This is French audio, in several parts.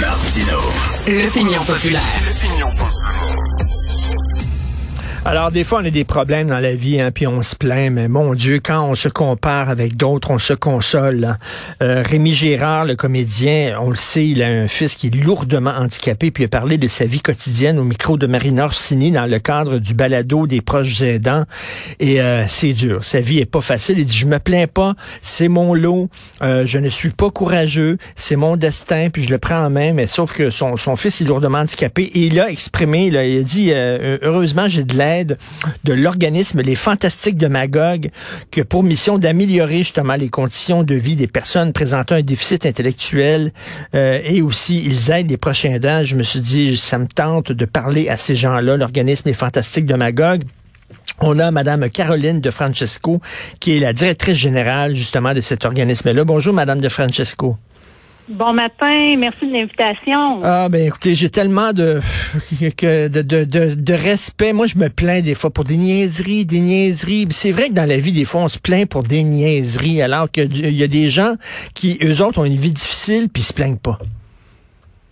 Martino. L'opinion populaire. Alors, des fois, on a des problèmes dans la vie, hein, puis on se plaint, mais mon Dieu, quand on se compare avec d'autres, on se console. hein. Euh, Rémi Gérard, le comédien, on le sait, il a un fils qui est lourdement handicapé, puis il a parlé de sa vie quotidienne au micro de Marina Orsini dans le cadre du balado des proches aidants. Et euh, c'est dur, sa vie est pas facile. Il dit, je me plains pas, c'est mon lot, euh, je ne suis pas courageux, c'est mon destin, puis je le prends en main, mais sauf que son, son fils est lourdement handicapé, et il a exprimé, là, il a dit, euh, heureusement, j'ai de l'aide de l'organisme Les Fantastiques de Magog, qui a pour mission d'améliorer justement les conditions de vie des personnes présentant un déficit intellectuel euh, et aussi ils aident les prochains aidants. Je me suis dit, ça me tente de parler à ces gens-là, l'organisme Les Fantastiques de Magog. On a Madame Caroline de Francesco, qui est la directrice générale justement de cet organisme-là. Bonjour Madame de Francesco. Bon matin, merci de l'invitation. Ah ben écoutez, j'ai tellement de, de, de, de, de respect. Moi, je me plains des fois pour des niaiseries, des niaiseries. C'est vrai que dans la vie, des fois, on se plaint pour des niaiseries, alors qu'il y a des gens qui, eux autres, ont une vie difficile puis ils se plaignent pas.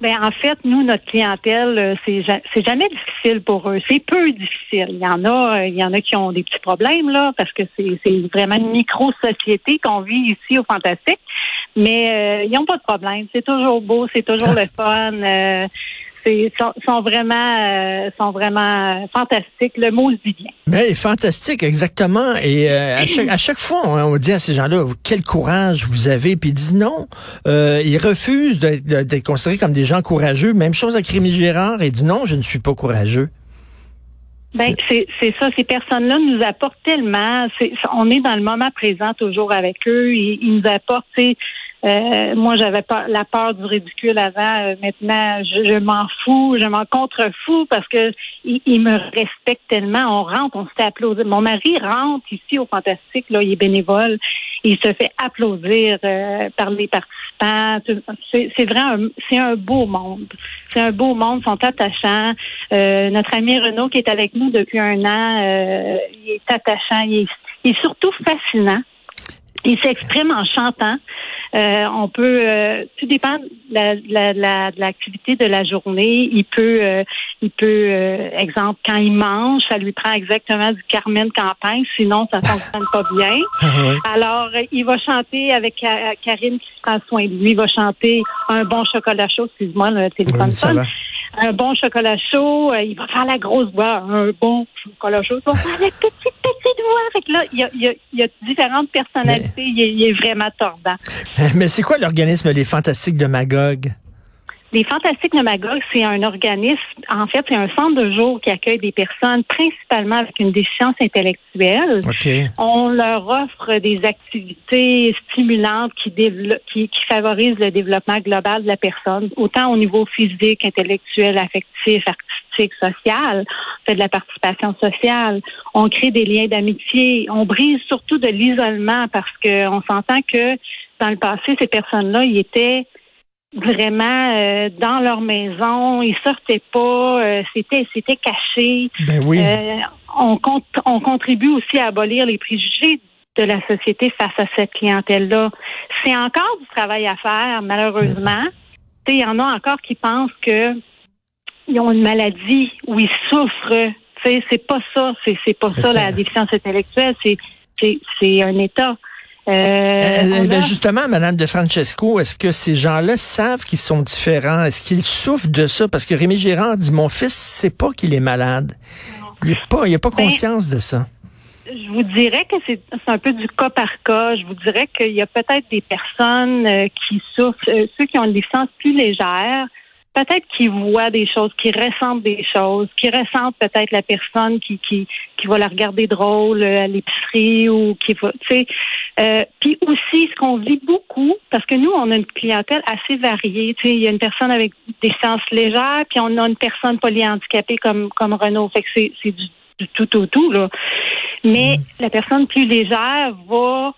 Ben en fait, nous, notre clientèle, euh, c'est c'est jamais difficile pour eux. C'est peu difficile. Il y en a, euh, il y en a qui ont des petits problèmes là, parce que c'est c'est vraiment une micro-société qu'on vit ici au Fantastique. Mais euh, ils n'ont pas de problème. C'est toujours beau, c'est toujours le fun. Euh, c'est sont, sont vraiment euh, sont vraiment fantastiques. Le mot se dit bien. Mais fantastique, exactement. Et euh, à, chaque, à chaque fois, on, on dit à ces gens-là, quel courage vous avez. Puis ils disent non. Euh, ils refusent d'être considérés comme des gens courageux. Même chose avec Rémi Gérard. Il dit non, je ne suis pas courageux. Ben c'est c'est ça. Ces personnes-là nous apportent tellement. On est dans le moment présent toujours avec eux. Ils, ils nous apportent. Euh, moi, j'avais pas la peur du ridicule avant. Euh, maintenant, je, je m'en fous, je m'en contrefous parce que ils, ils me respectent tellement. On rentre, on se fait applaudir. Mon mari rentre ici au Fantastique. Là, il est bénévole. Il se fait applaudir euh, par les participants. C'est, c'est vrai, un- c'est un beau monde. C'est un beau monde, ils sont attachants. Euh, notre ami Renaud qui est avec nous depuis un an, euh, il est attachant, il est, il est surtout fascinant. Il s'exprime en chantant. Euh, on peut, euh, tout dépend de la- la- la- de l'activité de la journée. Il peut, euh, il peut, euh, exemple, quand il mange, ça lui prend exactement du Carmen Campagne, sinon ça fonctionne pas bien. Alors, euh, il va chanter avec Ka- Karine qui prend soin de lui. Il va chanter un bon chocolat chaud. Excuse-moi, le téléphone Oui, sonne. Un bon chocolat chaud. euh, il va faire la grosse voix. Un bon chocolat chaud. Il va faire la petite, Fait que là, il y a, il y a- il y a différentes personnalités. Il, est, il est vraiment tordant. Mais c'est quoi l'organisme Les Fantastiques de Magog? Les Fantastiques de Magog, c'est un organisme, en fait, c'est un centre de jour qui accueille des personnes principalement avec une déficience intellectuelle. OK. On leur offre des activités stimulantes qui, qui, qui favorisent le développement global de la personne, autant au niveau physique, intellectuel, affectif, artistique, social. On fait de la participation sociale. On crée des liens d'amitié. On brise surtout de l'isolement parce qu'on s'entend que dans le passé, ces personnes-là, ils étaient vraiment euh, dans leur maison, ils sortaient pas, euh, c'était c'était caché. Ben oui. Euh, on, compte, on contribue aussi à abolir les préjugés de la société face à cette clientèle-là. C'est encore du travail à faire, malheureusement. Tu sais, Il y en a encore qui pensent que ils ont une maladie ou ils souffrent. Tu sais, C'est pas ça. C'est c'est pas ça, ça. la déficience intellectuelle. C'est c'est c'est un état. Euh, Euh, on ben justement, Madame de Francesco, est-ce que ces gens-là savent qu'ils sont différents? Est-ce qu'ils souffrent de ça? Parce que Rémi Gérard dit, mon fils sait pas qu'il est malade. Il n'a pas, il a pas Ben, conscience de ça. Je vous dirais que c'est un peu du cas par cas. Je vous dirais qu'il y a peut-être des personnes euh, qui souffrent, euh, ceux qui ont une déficience plus légère, peut-être qui voient des choses, qui ressentent des choses, qui ressentent peut-être la personne qui, qui, qui va la regarder drôle euh, à l'épicerie ou qui va, tu sais. Euh, puis aussi, ce qu'on vit beaucoup, parce que nous, on a une clientèle assez variée. Tu sais, il y a une personne avec des sciences légères, puis on a une personne polyhandicapée comme comme Renaud. Fait que c'est c'est du, du tout au tout là. Mais la personne plus légère va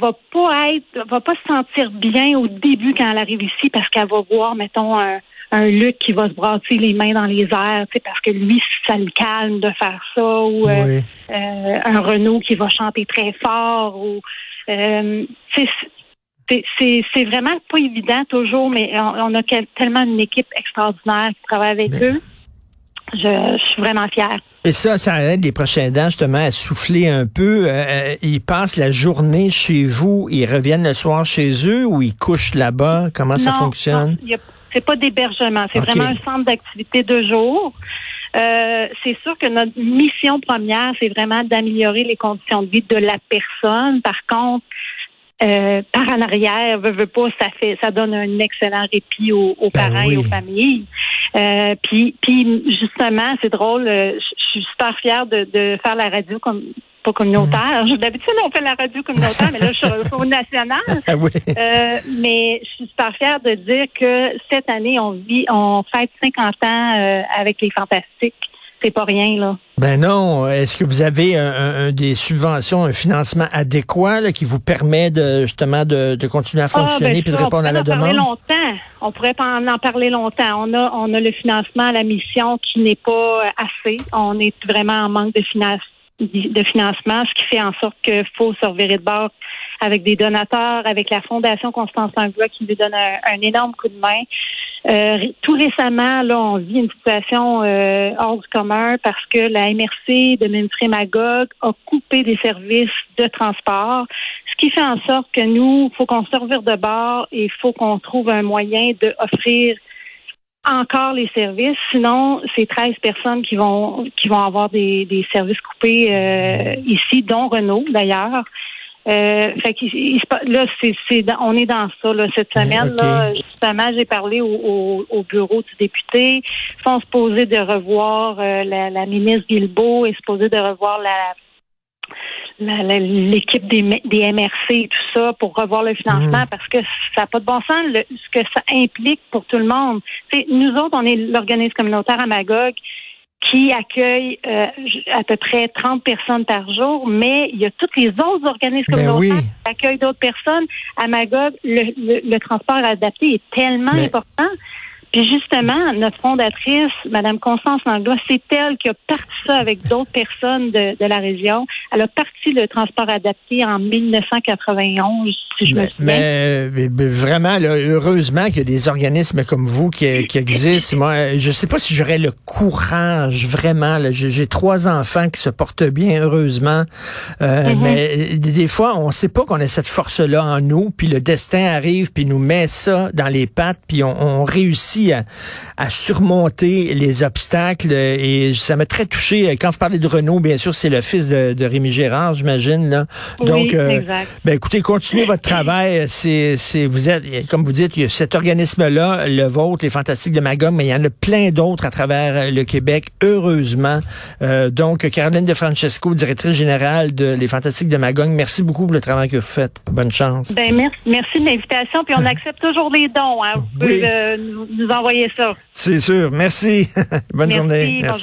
va pas être va pas se sentir bien au début quand elle arrive ici parce qu'elle va voir mettons un un Luc qui va se brasser les mains dans les airs, parce que lui, ça le calme de faire ça, ou euh, Oui. euh, un Renault qui va chanter très fort, ou euh, tu sais, c'est vraiment pas évident toujours, mais on, a tellement une équipe extraordinaire qui travaille avec eux. Je, suis vraiment fière. Et ça, ça aide les prochains dents justement à souffler un peu. Euh, euh, ils passent la journée chez vous, ils reviennent le soir chez eux ou ils couchent là-bas? Comment ça fonctionne? C'est pas d'hébergement, c'est vraiment un centre d'activité de jour. Euh, c'est sûr que notre mission première, c'est vraiment d'améliorer les conditions de vie de la personne. Par contre, euh, par en arrière, veut, veut pas, ça fait, ça donne un excellent répit aux, ben parents et aux familles. Euh, puis, puis justement, c'est drôle. Euh, je suis super fière de, de faire la radio comme pas communautaire. Mm. D'habitude, on fait la radio communautaire, mais là, je suis au national. Ah oui. euh, mais je suis super fière de dire que cette année, on vit, on fête 50 ans euh, avec les Fantastiques c'est pas rien, là. Ben non. Est-ce que vous avez un, des subventions, un financement adéquat qui vous permet de justement de, continuer à ah, fonctionner et de répondre à la demande? longtemps. On pourrait en, en parler longtemps. On a, on a le financement à la mission qui n'est pas assez. On est vraiment en manque de, de financement, ce qui fait en sorte qu'il faut se revirer de bord avec des donateurs, avec la Fondation Constance Langlois qui nous donne un énorme coup de main. Euh, tout récemment, là, on vit une situation euh, hors du commun parce que la MRC de Ménfré Magog a coupé des services de transport, qui fait en sorte que nous, il faut qu'on se revire de bord et il faut qu'on trouve un moyen d'offrir encore les services. Sinon, c'est 13 personnes qui vont qui vont avoir des, des services coupés euh, ici, dont Renault d'ailleurs. Euh, fait que là, c'est, on est dans ça là, cette semaine. Là, justement, j'ai parlé au, au, bureau du député. Ils sont supposés de revoir euh, la, la, ministre Guilbeault est supposée de revoir la l'équipe des, des MRC et tout ça pour revoir le financement mmh. parce que ça n'a pas de bon sens ce que ça implique pour tout le monde. T'sais, nous autres, on est l'organisme communautaire à Magog qui accueille euh, à peu près 30 personnes par jour, mais il y a tous les autres organismes ben communautaires qui accueillent d'autres personnes. À Magog, le, le, transport adapté est tellement important puis justement, notre fondatrice, Madame Constance Langlois, c'est elle qui a parti ça avec d'autres personnes de, de, la région. Elle a parti le transport adapté en 1991, si je me souviens. Mais, vraiment, là, heureusement qu'il y a des organismes comme vous qui, qui existent. Moi, je sais pas si j'aurais le courage, vraiment. J'ai trois enfants qui se portent bien, heureusement. Euh, mm-hmm. Mais des fois, on sait pas qu'on a cette force-là en nous, puis le destin arrive, puis nous met ça dans les pattes, puis on, on réussit à, surmonter les obstacles. Et ça m'a très touché. Quand vous parlez de Renault, bien sûr, c'est le fils de, Rémi Gérard, j'imagine. Là. Donc, euh, ben écoutez, continuez votre travail. C'est, c'est, vous êtes, comme vous dites, il y a cet organisme-là, le vôtre, les Fantastiques de Magog, mais il y en a plein d'autres à travers le Québec, heureusement. Euh, donc, Caroline de Francesco, directrice générale de Les Fantastiques de Magog, merci beaucoup pour le travail que vous faites. Bonne chance. Ben, merci, merci de l'invitation. Puis on accepte toujours les dons. Hein. Vous pouvez nous envoyer ça. C'est sûr. Merci. Bonne journée. Merci.